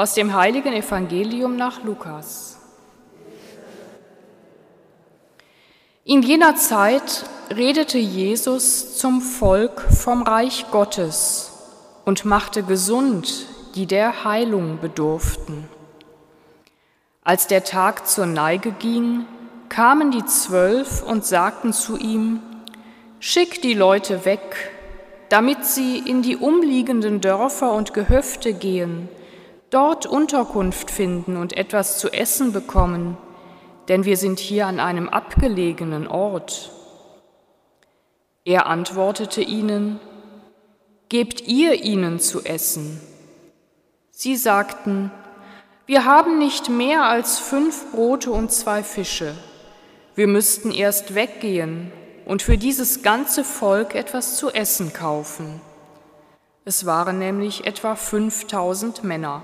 Aus dem heiligen Evangelium nach Lukas. In jener Zeit redete Jesus zum Volk vom Reich Gottes und machte gesund, die der Heilung bedurften. Als der Tag zur Neige ging, kamen die Zwölf und sagten zu ihm, Schick die Leute weg, damit sie in die umliegenden Dörfer und Gehöfte gehen, dort Unterkunft finden und etwas zu essen bekommen, denn wir sind hier an einem abgelegenen Ort. Er antwortete ihnen, Gebt ihr ihnen zu essen. Sie sagten, wir haben nicht mehr als fünf Brote und zwei Fische. Wir müssten erst weggehen und für dieses ganze Volk etwas zu essen kaufen. Es waren nämlich etwa 5000 Männer.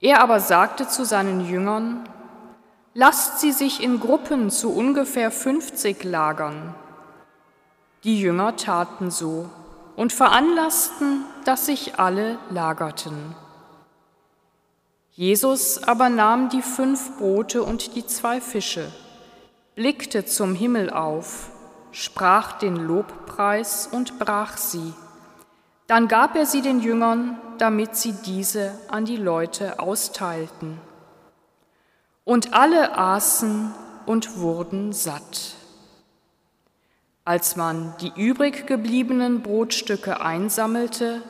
Er aber sagte zu seinen Jüngern, Lasst sie sich in Gruppen zu ungefähr 50 lagern. Die Jünger taten so und veranlassten, dass sich alle lagerten. Jesus aber nahm die fünf Brote und die zwei Fische blickte zum Himmel auf, sprach den Lobpreis und brach sie. Dann gab er sie den Jüngern, damit sie diese an die Leute austeilten. Und alle aßen und wurden satt. Als man die übrig gebliebenen Brotstücke einsammelte,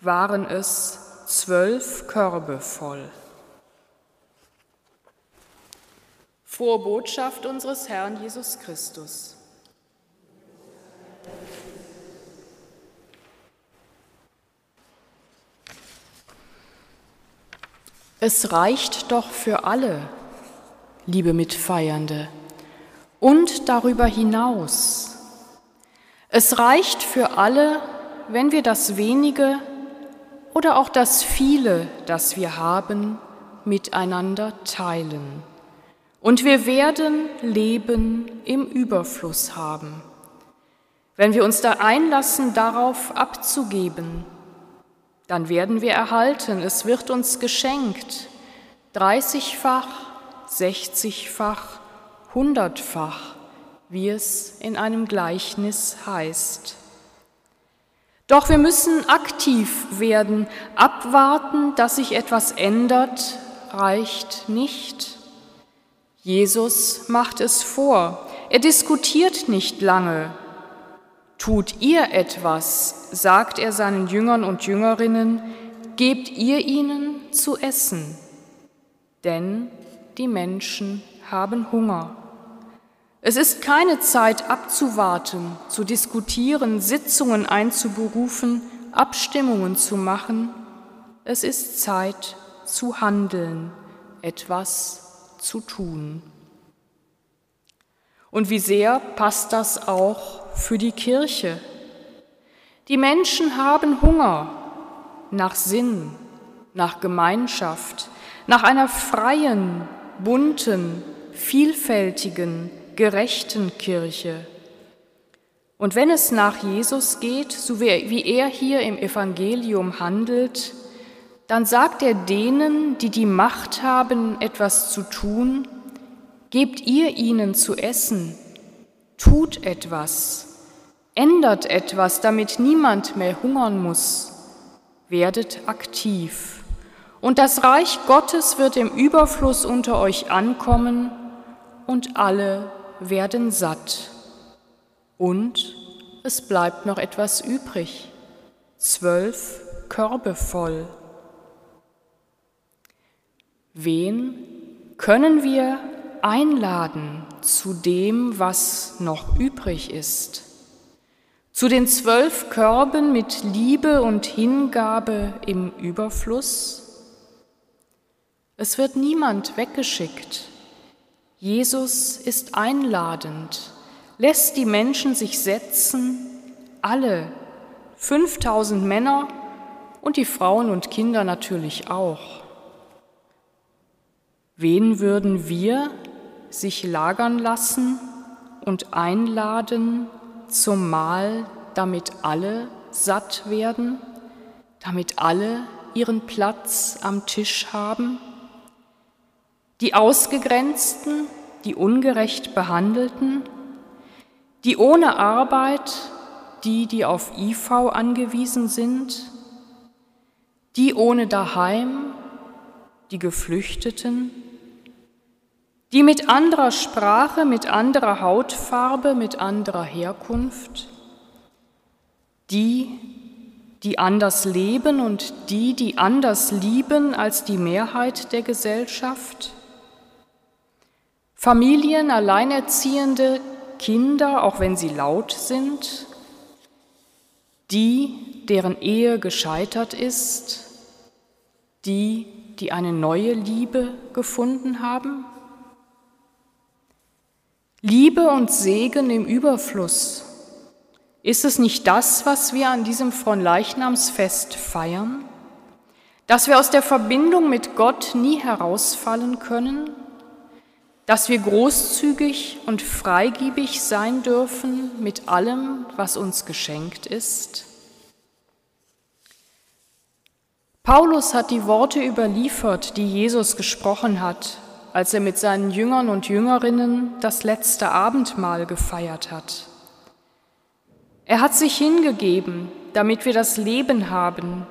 waren es zwölf Körbe voll. Frohe Botschaft unseres Herrn Jesus Christus. Es reicht doch für alle, liebe Mitfeiernde, und darüber hinaus. Es reicht für alle, wenn wir das wenige oder auch das viele, das wir haben, miteinander teilen. Und wir werden Leben im Überfluss haben. Wenn wir uns da einlassen, darauf abzugeben, dann werden wir erhalten, es wird uns geschenkt, dreißigfach, sechzigfach, hundertfach, wie es in einem Gleichnis heißt. Doch wir müssen aktiv werden, abwarten, dass sich etwas ändert, reicht nicht. Jesus macht es vor. Er diskutiert nicht lange. Tut ihr etwas, sagt er seinen Jüngern und Jüngerinnen, gebt ihr ihnen zu essen, denn die Menschen haben Hunger. Es ist keine Zeit abzuwarten, zu diskutieren, Sitzungen einzuberufen, Abstimmungen zu machen. Es ist Zeit zu handeln, etwas zu tun. Und wie sehr passt das auch für die Kirche? Die Menschen haben Hunger nach Sinn, nach Gemeinschaft, nach einer freien, bunten, vielfältigen, gerechten Kirche. Und wenn es nach Jesus geht, so wie er hier im Evangelium handelt, dann sagt er denen, die die Macht haben, etwas zu tun, gebt ihr ihnen zu essen, tut etwas, ändert etwas, damit niemand mehr hungern muss, werdet aktiv. Und das Reich Gottes wird im Überfluss unter euch ankommen und alle werden satt. Und es bleibt noch etwas übrig, zwölf Körbe voll. Wen können wir einladen zu dem, was noch übrig ist? Zu den zwölf Körben mit Liebe und Hingabe im Überfluss? Es wird niemand weggeschickt. Jesus ist einladend, lässt die Menschen sich setzen, alle, 5000 Männer und die Frauen und Kinder natürlich auch. Wen würden wir sich lagern lassen und einladen zum Mahl, damit alle satt werden, damit alle ihren Platz am Tisch haben? Die Ausgegrenzten, die ungerecht Behandelten, die ohne Arbeit, die, die auf IV angewiesen sind, die ohne Daheim, die Geflüchteten, die mit anderer Sprache, mit anderer Hautfarbe, mit anderer Herkunft, die, die anders leben und die, die anders lieben als die Mehrheit der Gesellschaft, Familien, Alleinerziehende, Kinder, auch wenn sie laut sind, die, deren Ehe gescheitert ist, die, die eine neue Liebe gefunden haben? Liebe und Segen im Überfluss. Ist es nicht das, was wir an diesem Fronleichnamsfest feiern? Dass wir aus der Verbindung mit Gott nie herausfallen können? Dass wir großzügig und freigebig sein dürfen mit allem, was uns geschenkt ist? Paulus hat die Worte überliefert, die Jesus gesprochen hat, als er mit seinen Jüngern und Jüngerinnen das letzte Abendmahl gefeiert hat. Er hat sich hingegeben, damit wir das Leben haben,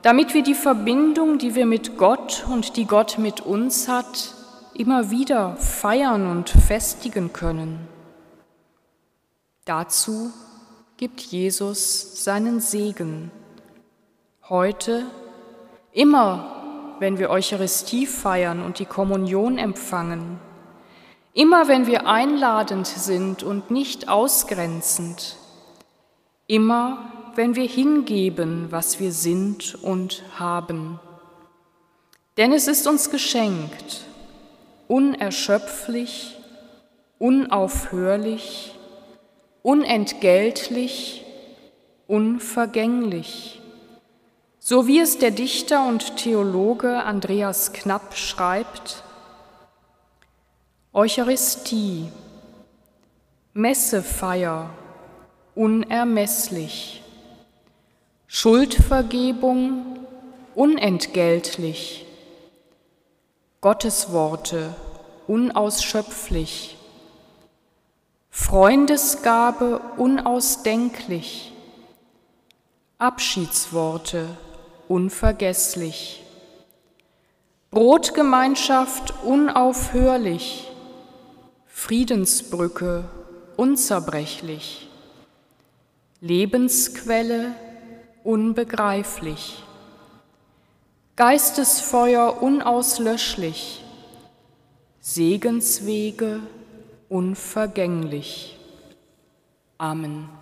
damit wir die Verbindung, die wir mit Gott und die Gott mit uns hat, immer wieder feiern und festigen können. Dazu gibt Jesus seinen Segen. Heute, immer wenn wir Eucharistie feiern und die Kommunion empfangen, immer wenn wir einladend sind und nicht ausgrenzend, immer wenn wir hingeben, was wir sind und haben. Denn es ist uns geschenkt, unerschöpflich, unaufhörlich, unentgeltlich, unvergänglich so wie es der Dichter und Theologe Andreas Knapp schreibt, Eucharistie, Messefeier, unermesslich, Schuldvergebung, unentgeltlich, Gottesworte, unausschöpflich, Freundesgabe, unausdenklich, Abschiedsworte, unvergesslich. Brotgemeinschaft unaufhörlich, Friedensbrücke unzerbrechlich, Lebensquelle unbegreiflich, Geistesfeuer unauslöschlich, Segenswege unvergänglich. Amen.